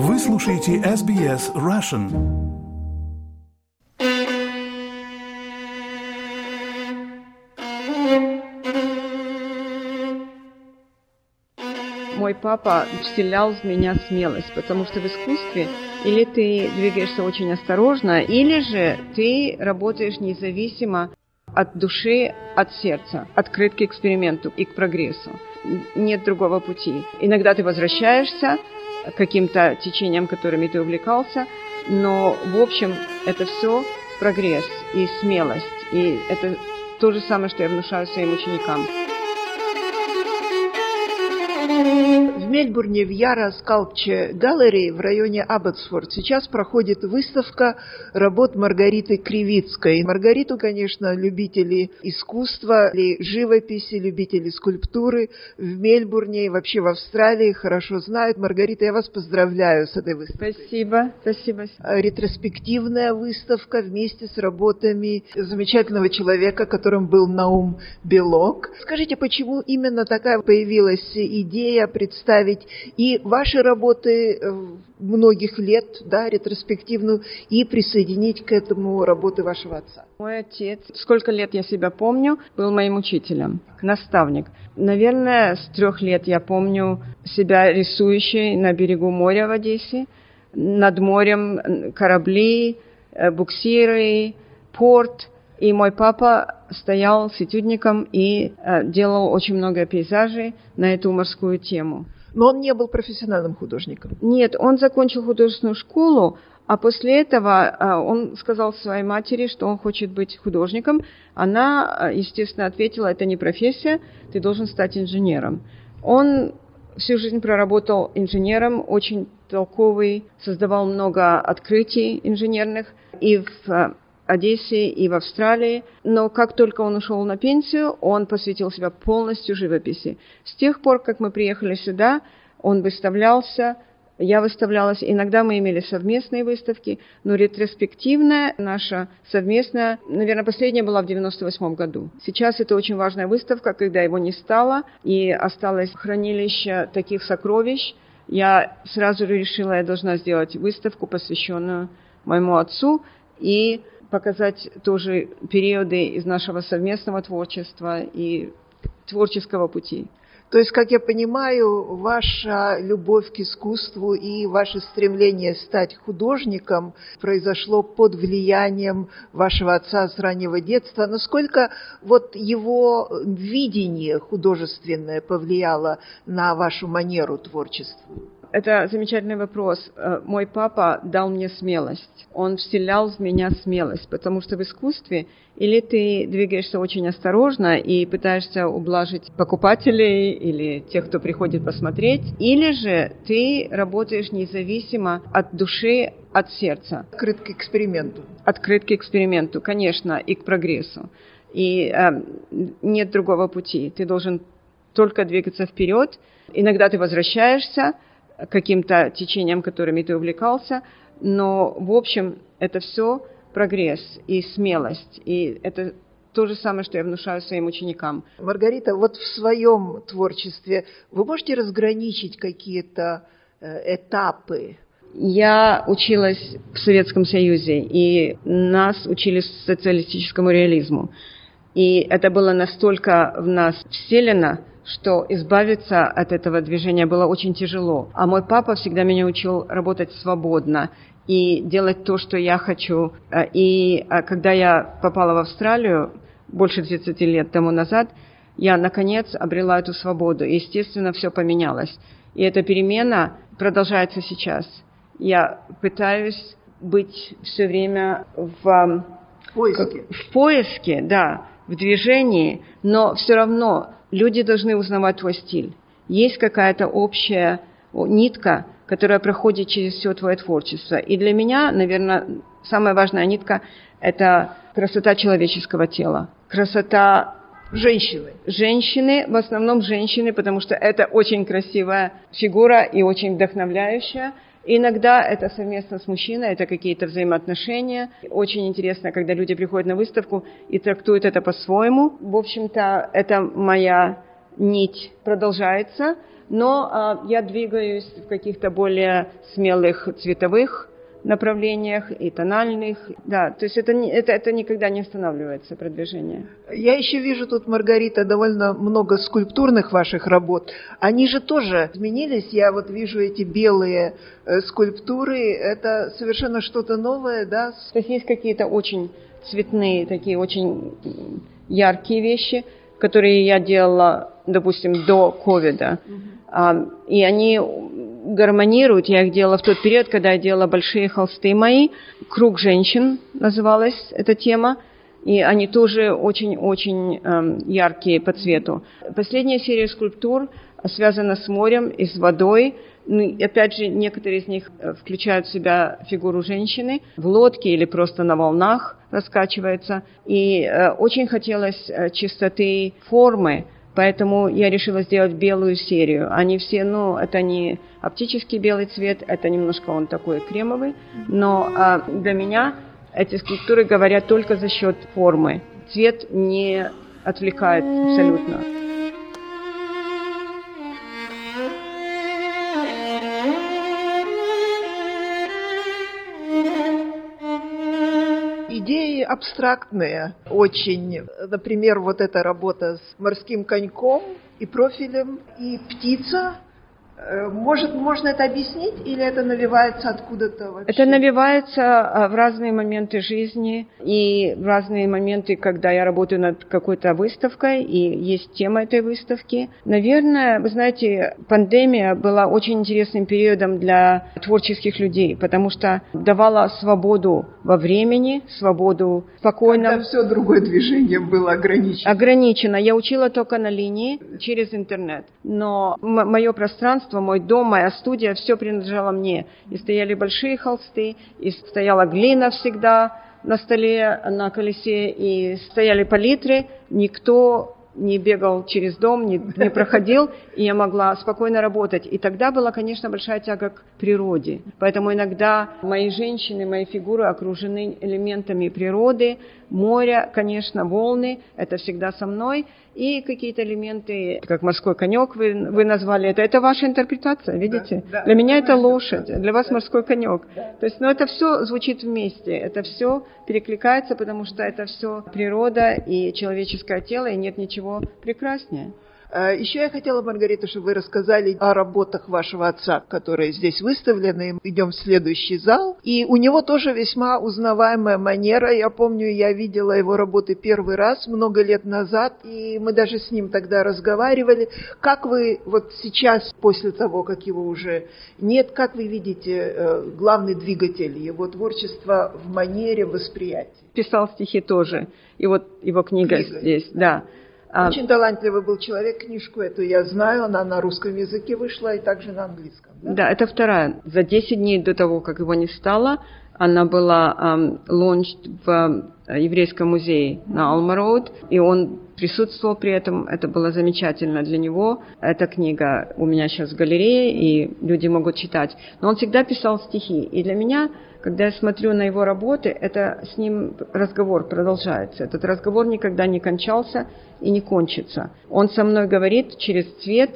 Вы слушаете SBS Russian. Мой папа вселял в меня смелость, потому что в искусстве или ты двигаешься очень осторожно, или же ты работаешь независимо от души, от сердца, открыт к эксперименту и к прогрессу. Нет другого пути. Иногда ты возвращаешься каким-то течениям, которыми ты увлекался, но в общем это все прогресс и смелость. И это то же самое, что я внушаю своим ученикам. Мельбурне в Яра Скалпче Галлери в районе Абботсфорд сейчас проходит выставка работ Маргариты Кривицкой. Маргариту, конечно, любители искусства, или живописи, любители скульптуры в Мельбурне и вообще в Австралии хорошо знают. Маргарита, я вас поздравляю с этой выставкой. Спасибо, спасибо. Ретроспективная выставка вместе с работами замечательного человека, которым был Наум Белок. Скажите, почему именно такая появилась идея представить и ваши работы э, многих лет, да, ретроспективную, и присоединить к этому работы вашего отца? Мой отец, сколько лет я себя помню, был моим учителем, наставник. Наверное, с трех лет я помню себя рисующей на берегу моря в Одессе, над морем корабли, э, буксиры, порт. И мой папа стоял с этюдником и э, делал очень много пейзажей на эту морскую тему. Но он не был профессиональным художником. Нет, он закончил художественную школу, а после этого а, он сказал своей матери, что он хочет быть художником. Она, а, естественно, ответила, это не профессия, ты должен стать инженером. Он всю жизнь проработал инженером, очень толковый, создавал много открытий инженерных и в а, Одессе и в Австралии. Но как только он ушел на пенсию, он посвятил себя полностью живописи. С тех пор, как мы приехали сюда, он выставлялся, я выставлялась. Иногда мы имели совместные выставки, но ретроспективная наша совместная, наверное, последняя была в 98 году. Сейчас это очень важная выставка, когда его не стало, и осталось хранилище таких сокровищ. Я сразу решила, я должна сделать выставку, посвященную моему отцу, и показать тоже периоды из нашего совместного творчества и творческого пути. То есть, как я понимаю, ваша любовь к искусству и ваше стремление стать художником произошло под влиянием вашего отца с раннего детства. Насколько вот его видение художественное повлияло на вашу манеру творчества? Это замечательный вопрос. Э, мой папа дал мне смелость. Он вселял в меня смелость, потому что в искусстве или ты двигаешься очень осторожно и пытаешься ублажить покупателей или тех, кто приходит посмотреть, или же ты работаешь независимо от души, от сердца. Открыт к эксперименту. Открыт к эксперименту, конечно, и к прогрессу. И э, нет другого пути. Ты должен только двигаться вперед. Иногда ты возвращаешься, каким-то течениям, которыми ты увлекался, но в общем это все прогресс и смелость, и это то же самое, что я внушаю своим ученикам. Маргарита, вот в своем творчестве вы можете разграничить какие-то э, этапы? Я училась в Советском Союзе, и нас учили социалистическому реализму. И это было настолько в нас вселено, что избавиться от этого движения было очень тяжело. А мой папа всегда меня учил работать свободно и делать то, что я хочу. И э, когда я попала в Австралию больше 30 лет тому назад, я, наконец, обрела эту свободу. И, естественно, все поменялось. И эта перемена продолжается сейчас. Я пытаюсь быть все время в, поиске. в поиске, да, в движении, но все равно люди должны узнавать твой стиль. Есть какая-то общая нитка, которая проходит через все твое творчество. И для меня, наверное, самая важная нитка – это красота человеческого тела. Красота Женщины. Женщины, в основном женщины, потому что это очень красивая фигура и очень вдохновляющая. Иногда это совместно с мужчиной, это какие-то взаимоотношения. Очень интересно, когда люди приходят на выставку и трактуют это по-своему. В общем-то, это моя нить продолжается. Но а, я двигаюсь в каких-то более смелых цветовых направлениях и тональных. Да, то есть это, это, это никогда не останавливается, продвижение. Я еще вижу тут, Маргарита, довольно много скульптурных ваших работ. Они же тоже изменились. Я вот вижу эти белые э, скульптуры. Это совершенно что-то новое, да? То есть есть какие-то очень цветные, такие очень яркие вещи, которые я делала, допустим, до ковида. Mm-hmm. И они гармонируют. Я их делала в тот период, когда я делала большие холсты мои. «Круг женщин» называлась эта тема. И они тоже очень-очень э, яркие по цвету. Последняя серия скульптур связана с морем и с водой. Ну, опять же, некоторые из них э, включают в себя фигуру женщины в лодке или просто на волнах раскачивается. И э, очень хотелось э, чистоты формы, Поэтому я решила сделать белую серию. Они все, ну, это не оптический белый цвет, это немножко он такой кремовый, но а, для меня эти скульптуры говорят только за счет формы. Цвет не отвлекает абсолютно. Абстрактные очень. Например, вот эта работа с морским коньком и профилем, и птица, может, можно это объяснить или это навивается откуда-то вообще? Это навивается а, в разные моменты жизни и в разные моменты, когда я работаю над какой-то выставкой и есть тема этой выставки. Наверное, вы знаете, пандемия была очень интересным периодом для творческих людей, потому что давала свободу во времени, свободу спокойно. Когда все другое движение было ограничено. Ограничено. Я учила только на линии через интернет, но мое пространство пространство, мой дом, моя студия, все принадлежало мне. И стояли большие холсты, и стояла глина всегда на столе, на колесе, и стояли палитры. Никто не бегал через дом, не, не проходил, и я могла спокойно работать. И тогда была, конечно, большая тяга к природе. Поэтому иногда мои женщины, мои фигуры окружены элементами природы, моря, конечно, волны, это всегда со мной, и какие-то элементы, как морской конек вы, вы назвали это, это ваша интерпретация, видите? Да, да, для меня это лошадь, для вас морской конек. Да. То есть, ну, это все звучит вместе, это все перекликается, потому что это все природа и человеческое тело, и нет ничего прекраснее. Э, Еще я хотела, Маргарита, чтобы вы рассказали о работах вашего отца, которые здесь выставлены. Идем в следующий зал. И у него тоже весьма узнаваемая манера. Я помню, я видела его работы первый раз много лет назад, и мы даже с ним тогда разговаривали. Как вы вот сейчас, после того, как его уже нет, как вы видите э, главный двигатель его творчества в манере восприятия? Писал стихи тоже. И вот его книга, книга. здесь, да. А, Очень талантливый был человек, книжку эту я знаю, она на русском языке вышла и также на английском. Да, да это вторая. За 10 дней до того, как его не стало, она была launched в еврейском музее на Алма-Роуд, и он присутствовал при этом. Это было замечательно для него. Эта книга у меня сейчас в галерее, и люди могут читать. Но он всегда писал стихи. И для меня когда я смотрю на его работы, это с ним разговор продолжается. Этот разговор никогда не кончался и не кончится. Он со мной говорит через цвет,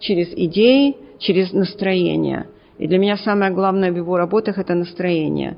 через идеи, через настроение. И для меня самое главное в его работах – это настроение.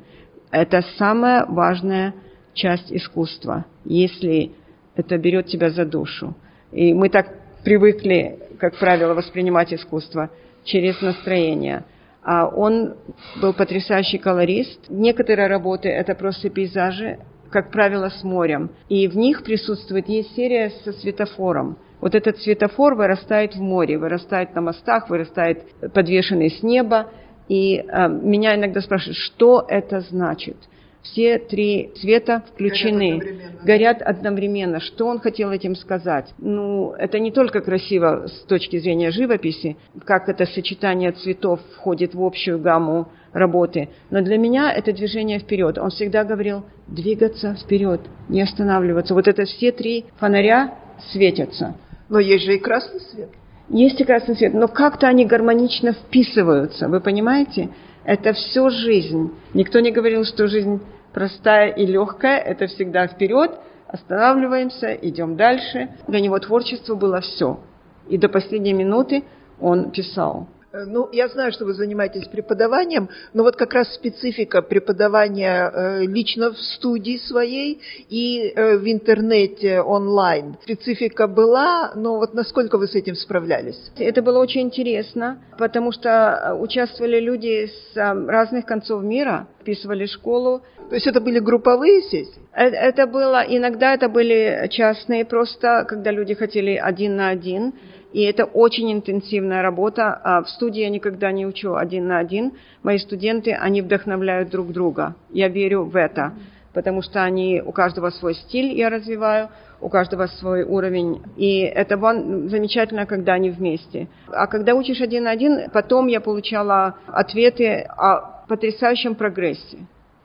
Это самая важная часть искусства, если это берет тебя за душу. И мы так привыкли, как правило, воспринимать искусство через настроение – а он был потрясающий колорист. Некоторые работы – это просто пейзажи, как правило, с морем. И в них присутствует, есть серия со светофором. Вот этот светофор вырастает в море, вырастает на мостах, вырастает подвешенный с неба. И э, меня иногда спрашивают, что это значит – все три цвета включены, горят одновременно. горят одновременно. Что он хотел этим сказать? Ну, это не только красиво с точки зрения живописи, как это сочетание цветов входит в общую гамму работы, но для меня это движение вперед. Он всегда говорил двигаться вперед, не останавливаться. Вот это все три фонаря светятся. Но есть же и красный свет. Есть и красный свет, но как-то они гармонично вписываются, вы понимаете? Это все жизнь. Никто не говорил, что жизнь простая и легкая, это всегда вперед, останавливаемся, идем дальше. Для него творчество было все. И до последней минуты он писал. Э, ну, я знаю, что вы занимаетесь преподаванием, но вот как раз специфика преподавания э, лично в студии своей и э, в интернете онлайн. Специфика была, но вот насколько вы с этим справлялись? Это было очень интересно, потому что участвовали люди с разных концов мира, вписывали школу. То есть это были групповые сессии? Это было, иногда это были частные, просто когда люди хотели один на один. И это очень интенсивная работа. А в студии я никогда не учу один на один. Мои студенты, они вдохновляют друг друга. Я верю в это, потому что они, у каждого свой стиль я развиваю, у каждого свой уровень. И это замечательно, когда они вместе. А когда учишь один на один, потом я получала ответы о потрясающем прогрессе.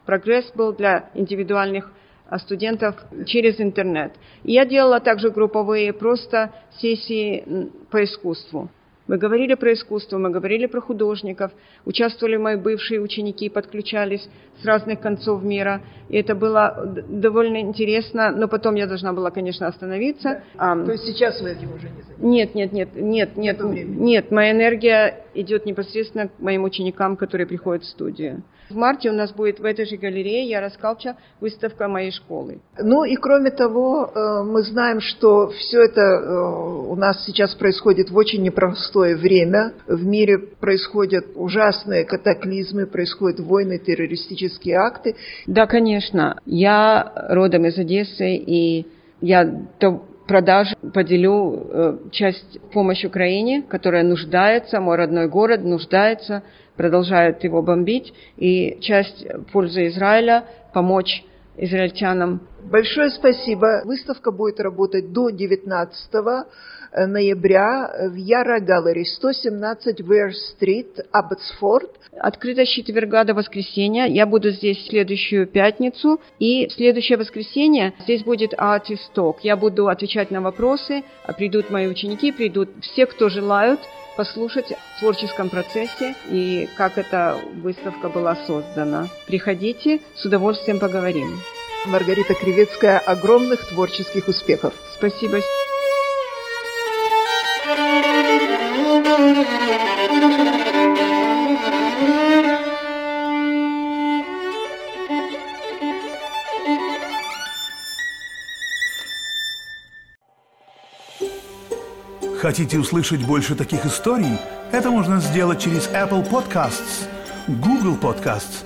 Прогресс был для индивидуальных студентов через интернет. И я делала также групповые просто сессии по искусству. Мы говорили про искусство, мы говорили про художников, участвовали мои бывшие ученики, подключались с разных концов мира. И это было довольно интересно, но потом я должна была, конечно, остановиться. Да. А, То есть сейчас вы этим уже не занимаетесь? Нет, нет, нет, нет, нет, нет, моя энергия идет непосредственно к моим ученикам, которые приходят в студию. В марте у нас будет в этой же галерее Яра Скалча выставка моей школы. Ну и кроме того, э, мы знаем, что все это э, у нас сейчас происходит в очень непростое время. В мире происходят ужасные катаклизмы, происходят войны, террористические акты. Да, конечно. Я родом из Одессы, и я до продаж поделю э, часть помощь Украине, которая нуждается, мой родной город нуждается продолжают его бомбить, и часть пользы Израиля помочь израильтянам. Большое спасибо. Выставка будет работать до 19 ноября в Яра Галлери, 117 Вер-стрит, Абботсфорд. Открыто с четверга до воскресенья. Я буду здесь в следующую пятницу. И в следующее воскресенье здесь будет Talk. Я буду отвечать на вопросы. Придут мои ученики, придут все, кто желают послушать о творческом процессе и как эта выставка была создана. Приходите, с удовольствием поговорим. Маргарита Кривецкая, огромных творческих успехов. Спасибо. Хотите услышать больше таких историй? Это можно сделать через Apple Podcasts, Google Podcasts,